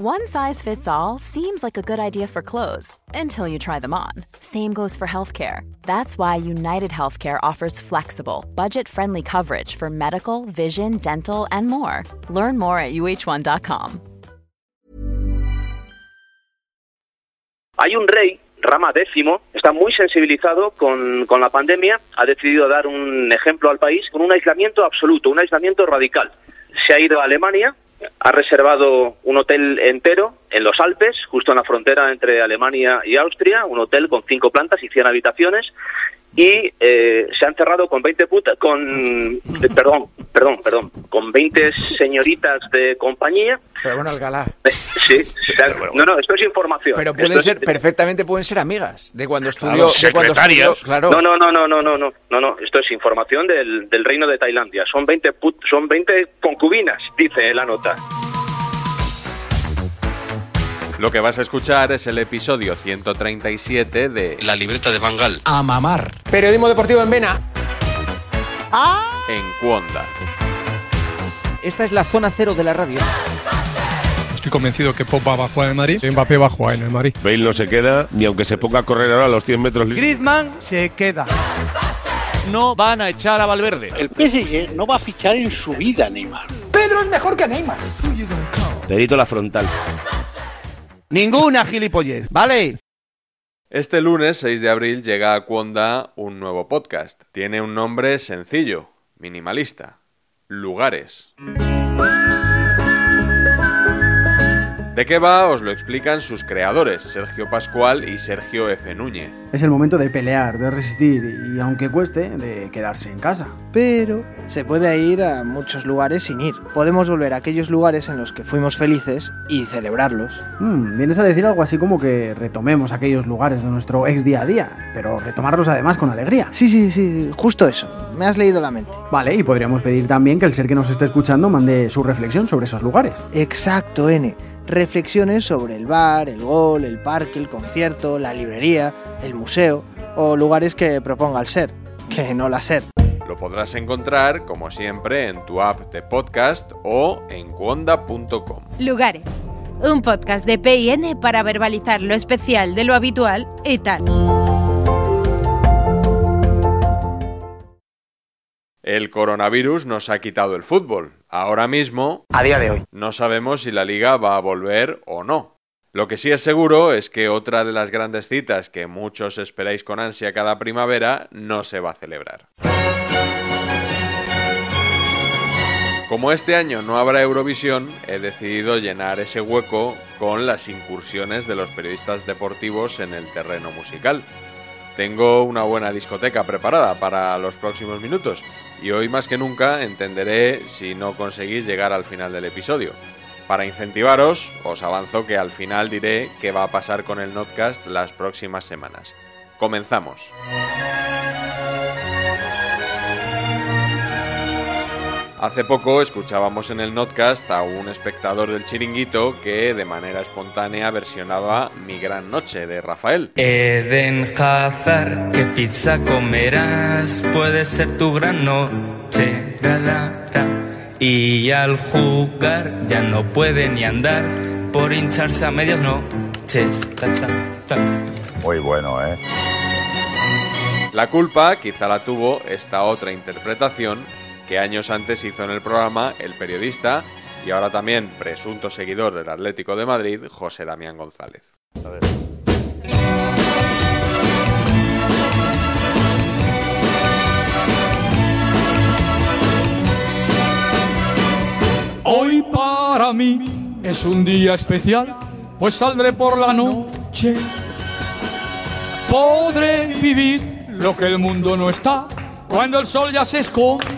One size fits all seems like a good idea for clothes until you try them on. Same goes for healthcare. That's why United Healthcare offers flexible, budget friendly coverage for medical, vision, dental, and more. Learn more at uh1.com. Hay un rey, Rama X, está muy sensibilizado con, con la pandemia, ha decidido dar un ejemplo al país con un aislamiento absoluto, un aislamiento radical. Se ha ido a Alemania, ha reservado un hotel entero en los Alpes, justo en la frontera entre Alemania y Austria, un hotel con cinco plantas y 100 habitaciones, y eh, se han cerrado con 20 putas, con, eh, perdón, perdón, perdón, con 20 señoritas de compañía. Pero bueno, Alcalá. Eh, sí, ha- no, no, esto es información. Pero pueden es- ser, perfectamente pueden ser amigas de cuando estudió. Claro, de cuando secretarias. estudió- claro. No, no, no, no, no, no, no, no, no, esto es información del, del reino de Tailandia. Son 20 put- son 20 concubinas, dice la nota. Lo que vas a escuchar es el episodio 137 de La libreta de Bangal. A mamar. Periodismo deportivo en Vena. En Cuonda. Esta es la zona cero de la radio. Estoy convencido que Pop va a jugar en el Madrid Mbappé va a jugar en el Madrid. Bale no se queda ni aunque se ponga a correr ahora a los 100 metros. Griezmann se queda. No van a echar a Valverde. El PSG no va a fichar en su vida, Neymar. Perito la frontal. Ninguna gilipollez, ¿vale? Este lunes 6 de abril llega a Cuonda un nuevo podcast. Tiene un nombre sencillo, minimalista. Lugares. ¿De qué va? Os lo explican sus creadores, Sergio Pascual y Sergio F. Núñez. Es el momento de pelear, de resistir y aunque cueste, de quedarse en casa. Pero se puede ir a muchos lugares sin ir. Podemos volver a aquellos lugares en los que fuimos felices y celebrarlos. Hmm, vienes a decir algo así como que retomemos aquellos lugares de nuestro ex día a día, pero retomarlos además con alegría. Sí, sí, sí, justo eso. Me has leído la mente. Vale, y podríamos pedir también que el ser que nos esté escuchando mande su reflexión sobre esos lugares. Exacto, N. Reflexiones sobre el bar, el gol, el parque, el concierto, la librería, el museo o lugares que proponga el ser, que no la ser. Lo podrás encontrar, como siempre, en tu app de podcast o en cuonda.com. Lugares. Un podcast de PIN para verbalizar lo especial de lo habitual y tal. El coronavirus nos ha quitado el fútbol. Ahora mismo A día de hoy. no sabemos si la liga va a volver o no. Lo que sí es seguro es que otra de las grandes citas que muchos esperáis con ansia cada primavera no se va a celebrar. Como este año no habrá Eurovisión, he decidido llenar ese hueco con las incursiones de los periodistas deportivos en el terreno musical. Tengo una buena discoteca preparada para los próximos minutos y hoy más que nunca entenderé si no conseguís llegar al final del episodio. Para incentivaros, os avanzo que al final diré qué va a pasar con el Notcast las próximas semanas. Comenzamos. Hace poco escuchábamos en el Notcast a un espectador del chiringuito que de manera espontánea versionaba Mi Gran Noche de Rafael. Eden Hazard, ¿qué pizza comerás? Puede ser tu gran noche. ra, ra, ra. Y al jugar ya no puede ni andar por hincharse a medias noches. Muy bueno, ¿eh? La culpa quizá la tuvo esta otra interpretación que años antes hizo en el programa el periodista y ahora también presunto seguidor del Atlético de Madrid, José Damián González. Hoy para mí es un día especial, pues saldré por la noche. Podré vivir lo que el mundo no está cuando el sol ya se esconde.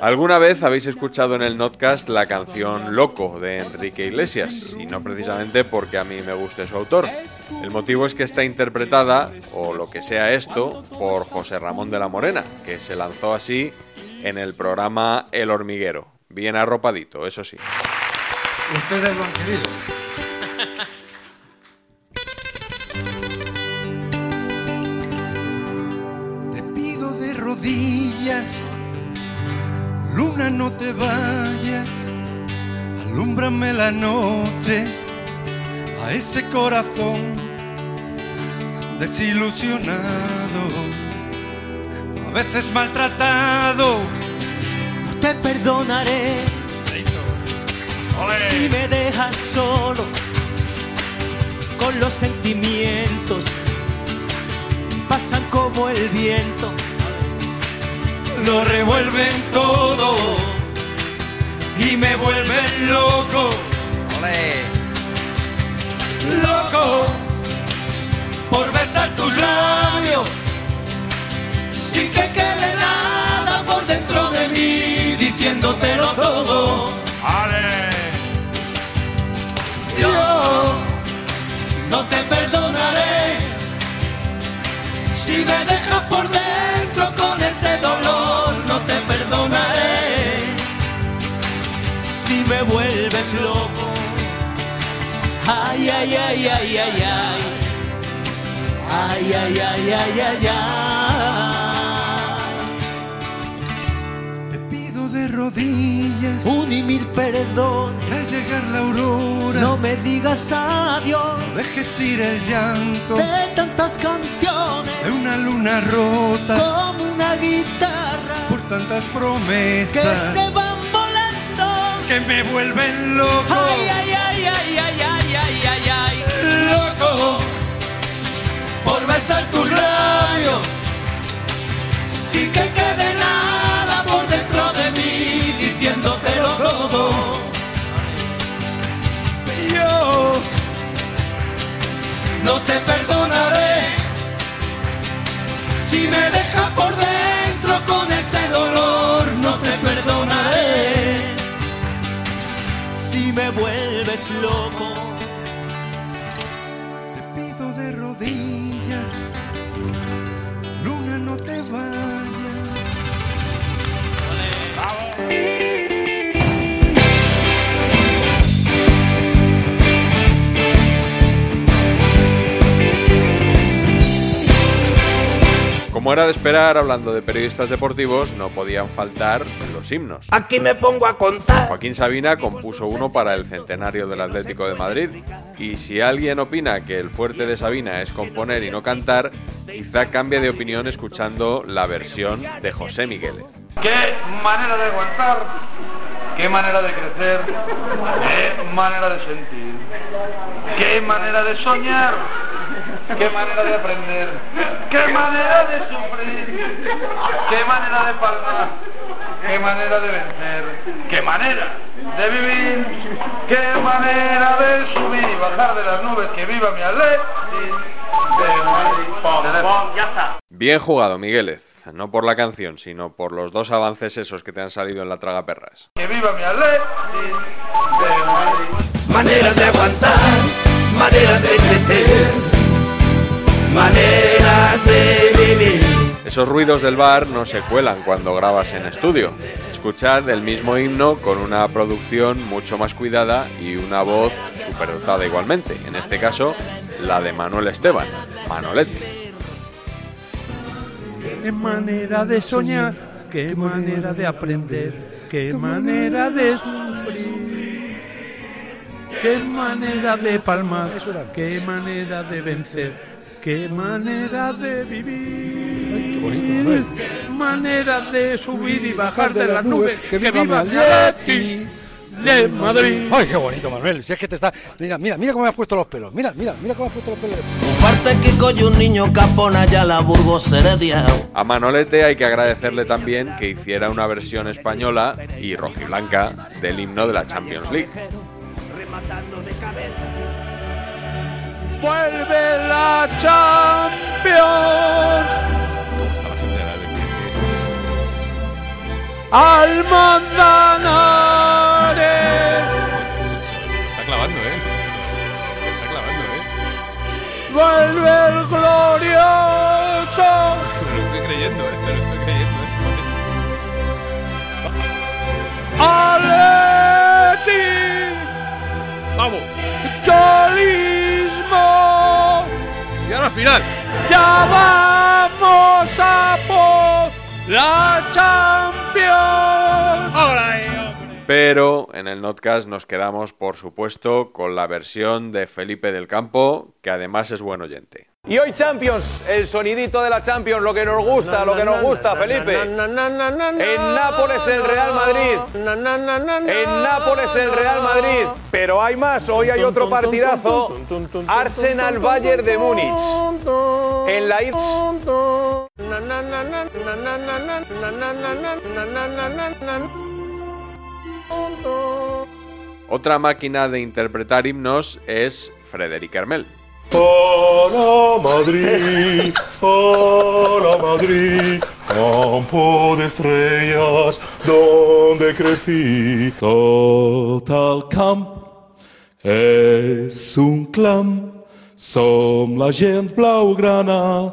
¿Alguna vez habéis escuchado en el Notcast la canción Loco de Enrique Iglesias? Y no precisamente porque a mí me guste su autor. El motivo es que está interpretada, o lo que sea esto, por José Ramón de la Morena, que se lanzó así en el programa El Hormiguero. Bien arropadito, eso sí. Ustedes lo han querido. Te pido de rodillas, luna no te vayas, alúmbrame la noche a ese corazón desilusionado, veces maltratado. No te perdonaré. Si me dejas solo con los sentimientos pasan como el viento. Lo revuelven todo y me vuelven loco. Loco por besar tus labios sin que quede nada por dentro de mí diciéndotelo todo. Yo no te perdonaré si me dejas por dentro con ese dolor. No te perdonaré si me vuelves loco. Ay, ay, ay, ay, ay, ay. Ay, ay, ay, ay, ay, Te de rodillas Un y mil perdón. al llegar la aurora. No me digas adiós dejes ir el llanto de tantas canciones de una luna rota como una guitarra por tantas que promesas se van volando. que me vuelven loco. Ay, ay, ay, ay, ay, ay, ay, ay, ay. loco por besar tus labios sin que quede nada no te perdonaré si me dejas por dentro con ese dolor. No te perdonaré Si me vuelves loco. Te pido de rodillas, Como era de esperar, hablando de periodistas deportivos, no podían faltar los himnos. Aquí me pongo a contar. Joaquín Sabina compuso uno para el centenario del Atlético de Madrid. Y si alguien opina que el fuerte de Sabina es componer y no cantar, quizá cambie de opinión escuchando la versión de José Migueles. Qué manera de aguantar, qué manera de crecer, qué manera de sentir, qué manera de soñar, qué manera de aprender, qué manera de sufrir, qué manera de palmar, qué manera de vencer, qué manera de vivir, qué manera de subir y bajar de las nubes, que viva mi está. Bien jugado, Migueles. No por la canción, sino por los dos avances esos que te han salido en la traga perras. Que viva mi Madrid. Maneras de aguantar, maneras de crecer, maneras de vivir. Esos ruidos del bar no se cuelan cuando grabas en estudio. Escuchad el mismo himno con una producción mucho más cuidada y una voz superdotada igualmente. En este caso, la de Manuel Esteban, Manolete. Qué manera de soñar, qué manera de aprender, qué manera de sufrir, qué manera de palmar, qué manera de vencer, qué manera de vivir, qué bonito, Manuel. manera de subir y bajar de las nubes, que viva el Atleti de Madrid. Ay, qué bonito, Manuel. Si es que te está. Mira, mira, mira cómo me has puesto los pelos. Mira, mira, mira cómo me has puesto los pelos. Parte que colle un niño capona ya la Burgos. A Manolete hay que agradecerle también que hiciera una versión española y rojiblanca del himno de la Champions League. Vuelve la Champions. Al Manzanares. Está clavando, ¿eh? Está clavando, ¿eh? Vuelve el glorioso. Me lo estoy creyendo, ¿eh? Me lo estoy creyendo. Atleti. ¡Vamos! Y ahora final. Ya vamos a por la Champions. Pero en el Notcast nos quedamos, por supuesto, con la versión de Felipe del Campo, que además es buen oyente. Y hoy Champions, el sonidito de la Champions, lo que nos gusta, lo que nos gusta, Felipe. En Nápoles el Real Madrid. En Nápoles el Real Madrid. Pero hay más, hoy hay otro partidazo. Arsenal Bayern de Múnich. En la id- Otra máquina de interpretar himnos es Frederic Hermel. Hola Madrid, hola Madrid, campo de estrellas donde crecí. Total camp és un clam, som la gent blaugrana,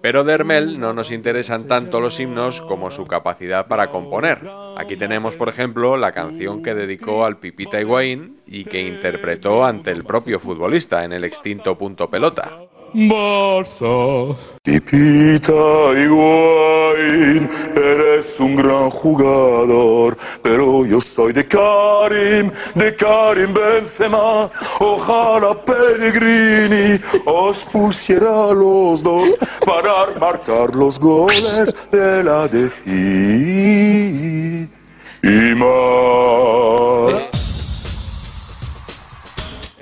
Pero de Hermel no nos interesan tanto los himnos como su capacidad para componer. Aquí tenemos, por ejemplo, la canción que dedicó al Pipita Higuaín y que interpretó ante el propio futbolista en el extinto Punto Pelota. Barça. Pipita Higuaín, eres un gran jugador, pero yo soy de Karim, de Karim Benzema. Ojalá Pellegrini os pusiera los dos para marcar los goles de la defensa.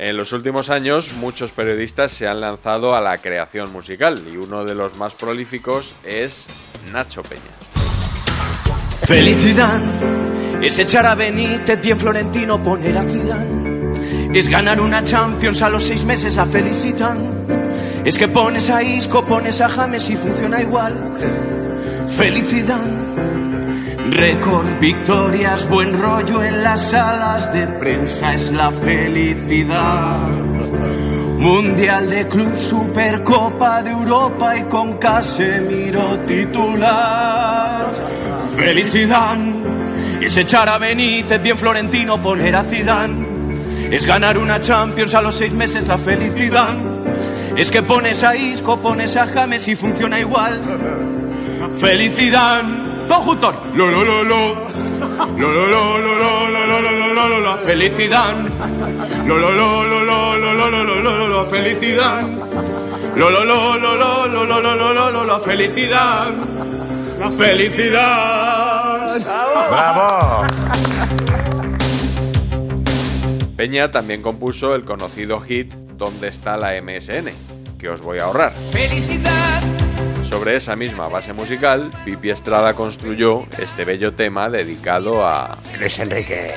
En los últimos años, muchos periodistas se han lanzado a la creación musical y uno de los más prolíficos es Nacho Peña. Felicidad es echar a Benítez y en Florentino poner a Zidane. Es ganar una Champions a los seis meses a Felicidad. Es que pones a Isco, pones a James y funciona igual. Felicidad. Récord, victorias, buen rollo en las salas de prensa es la felicidad. Mundial de Club, Supercopa de Europa y con Casemiro titular. Felicidad es echar a Benítez bien Florentino, poner a Zidane. Es ganar una Champions a los seis meses la felicidad. Es que pones a Isco, pones a James y funciona igual. Felicidad. Todos juntos. Lo, lo, lo, lo. Lo, lo, lo, lo, lo, lo, lo, lo, lo, lo, lo, Felicidad. Lo, lo, lo, lo, lo, lo, lo, lo, lo, lo, lo, Felicidad. Lo, lo, lo, lo, lo, lo, lo, lo, lo, lo, lo, lo, Felicidad. La felicidad. ¡Bravo! Peña también compuso el conocido hit ¿Dónde está la MSN? que os voy a ahorrar. Felicidad. Sobre esa misma base musical, Pipi Estrada construyó este bello tema dedicado a Luis Enrique.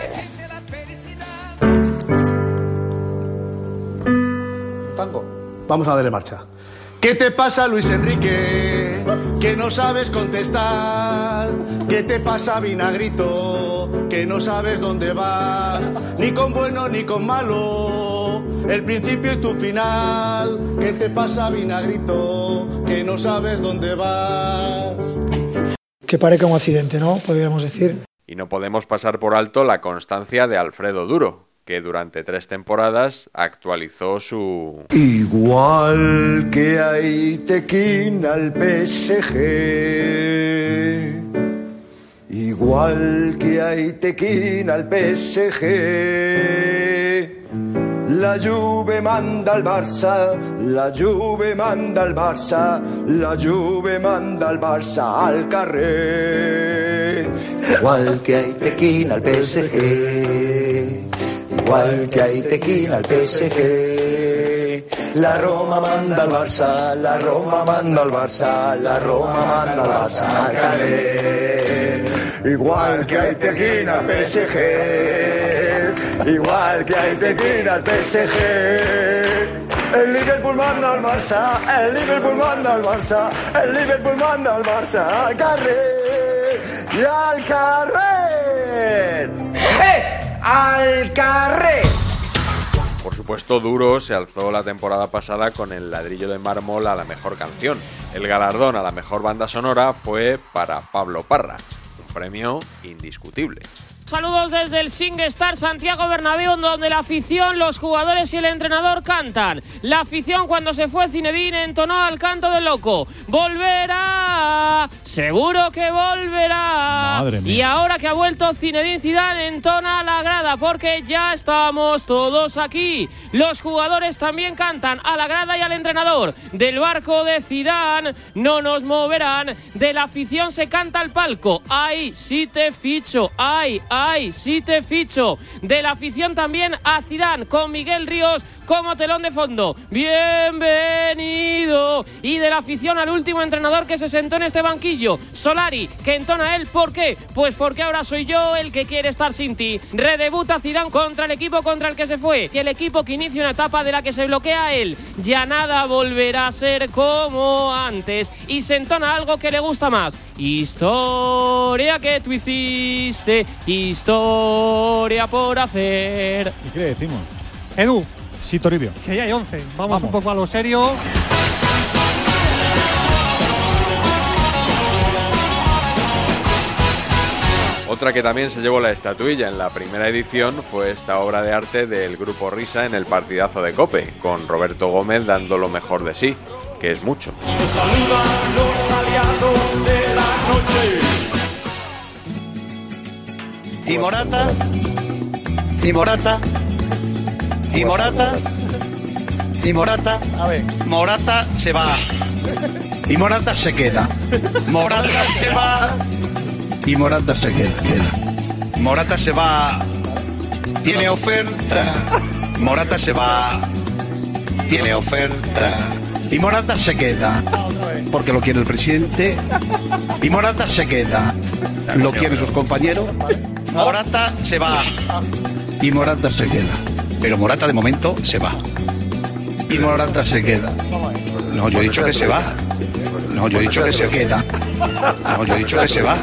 Tango. Vamos a darle marcha. ¿Qué te pasa, Luis Enrique? Que no sabes contestar. ¿Qué te pasa, Vinagrito? Que no sabes dónde vas. Ni con bueno ni con malo. El principio y tu final. ¿Qué te pasa, Vinagrito? Que no sabes dónde vas. Que parezca un accidente, ¿no? Podríamos decir. Y no podemos pasar por alto la constancia de Alfredo Duro, que durante tres temporadas actualizó su... Igual que hay tequín al PSG. Igual que hay tequín al PSG. La Juve manda al Barça, la Juve manda al Barça, la Juve manda al Barça al carré. Igual que hay tequina al PSG, igual que hay tequina al PSG. La Roma manda al Barça, la Roma manda al Barça, la Roma manda al Barça carré. Igual que hay tequina al PSG, igual que hay tequina al PSG. El Liverpool manda al Barça, el Liverpool manda al Barça, el Liverpool manda al Barça al carré y al carré. ¡Eh! ¡Al carré! Por supuesto, Duro se alzó la temporada pasada con el ladrillo de mármol a la mejor canción. El galardón a la mejor banda sonora fue para Pablo Parra, un premio indiscutible. Saludos desde el SingStar Santiago Bernabéu, donde la afición, los jugadores y el entrenador cantan. La afición cuando se fue Zinedine entonó al canto del loco. Volverá, seguro que volverá. Madre mía. Y ahora que ha vuelto Zinedine Zidane entona la grada porque ya estamos todos aquí. Los jugadores también cantan a la grada y al entrenador. Del barco de Zidane no nos moverán. De la afición se canta al palco. Ay, sí te ficho. Ay, ay, sí te ficho. De la afición también a Zidane con Miguel Ríos como telón de fondo. Bienvenido. Y de la afición al último entrenador que se sentó en este banquillo, Solari, que entona él. ¿Por qué? Pues porque ahora soy yo el que quiere estar sin ti. Redebuta Zidane contra el equipo contra el que se fue. Y el equipo que inicia una etapa de la que se bloquea él. Ya nada volverá a ser como antes. Y se entona algo que le gusta más. Historia que tú hiciste. Historia por hacer. ¿Y qué le decimos? Edu, Sí, Toribio. que ya hay 11. Vamos, Vamos. un poco a lo serio. Otra que también se llevó la estatuilla en la primera edición fue esta obra de arte del grupo Risa en el partidazo de Cope, con Roberto Gómez dando lo mejor de sí, que es mucho. Nos saludan los aliados de la noche. Y Morata, y Morata, y Morata, y Morata, a ver, Morata se va, y Morata se queda, Morata se va, y Morata se queda, queda. Morata se va, tiene oferta, Morata se va, tiene oferta, y Morata se queda, porque lo quiere el presidente, y Morata se queda, lo quieren sus compañeros, Morata se va. Y Morata se queda. Pero Morata de momento se va. Y Morata se queda. No, yo he dicho que se va. No, yo he dicho que se queda. No, yo he dicho que se va.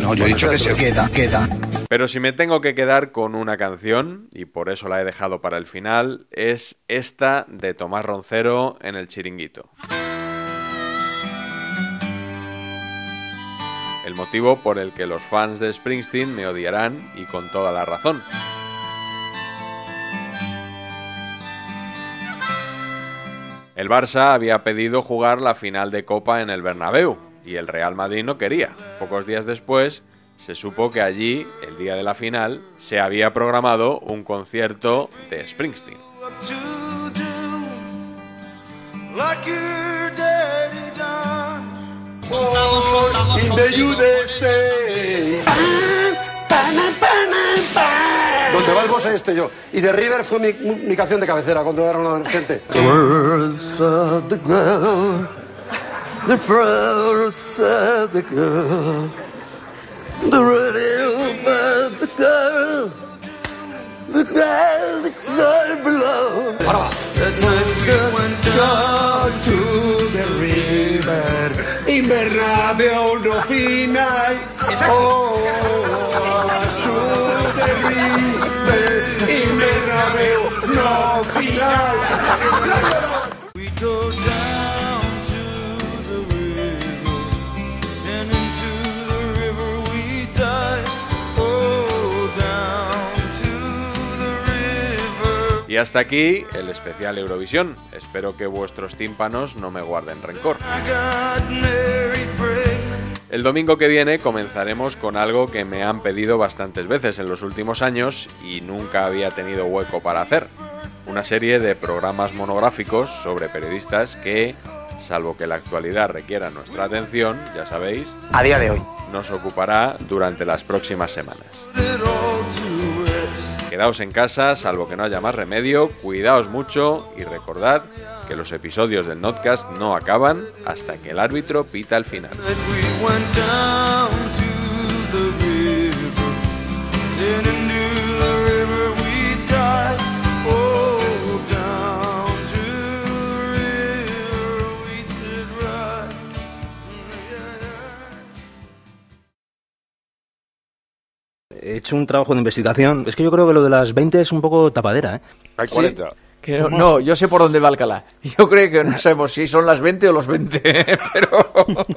No, yo he dicho que se queda, queda. Pero si me tengo que quedar con una canción, y por eso la he dejado para el final, es esta de Tomás Roncero en el chiringuito. El motivo por el que los fans de Springsteen me odiarán y con toda la razón. El Barça había pedido jugar la final de Copa en el Bernabéu y el Real Madrid no quería. Pocos días después se supo que allí, el día de la final, se había programado un concierto de Springsteen. El boss este yo. Y de River fue mi, mi canción de cabecera cuando era un adolescente. The words of the girl. The words of the girl. The radio of the girl. The girl that's all below. Ahora va. Go to the river. Invernadeo no final. Oh, to hasta aquí el especial Eurovisión. Espero que vuestros tímpanos no me guarden rencor. El domingo que viene comenzaremos con algo que me han pedido bastantes veces en los últimos años y nunca había tenido hueco para hacer. Una serie de programas monográficos sobre periodistas que, salvo que la actualidad requiera nuestra atención, ya sabéis, A día de hoy. nos ocupará durante las próximas semanas. Quedaos en casa, salvo que no haya más remedio, cuidaos mucho y recordad que los episodios del Notcast no acaban hasta que el árbitro pita el final. Hecho un trabajo de investigación. Es que yo creo que lo de las 20 es un poco tapadera, ¿eh? Hay Sí. Que no, no, yo sé por dónde va Alcalá. Yo creo que no sabemos si son las 20 o los 20. Pero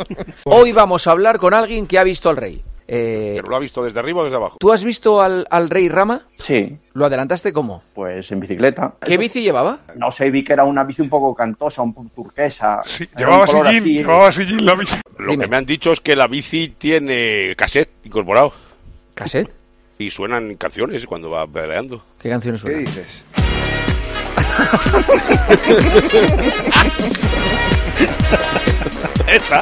hoy vamos a hablar con alguien que ha visto al rey. Eh, ¿Pero lo ha visto desde arriba o desde abajo? ¿Tú has visto al, al rey Rama? Sí. ¿Lo adelantaste cómo? Pues en bicicleta. ¿Qué bici llevaba? No sé, vi que era una bici un poco cantosa, un poco turquesa. Llevaba sillín, así. llevaba sillín la bici. Lo que me han dicho es que la bici tiene cassette incorporado. ¿Cassette? Y suenan canciones cuando va pedaleando. ¿Qué canciones ¿Qué dices? Esa.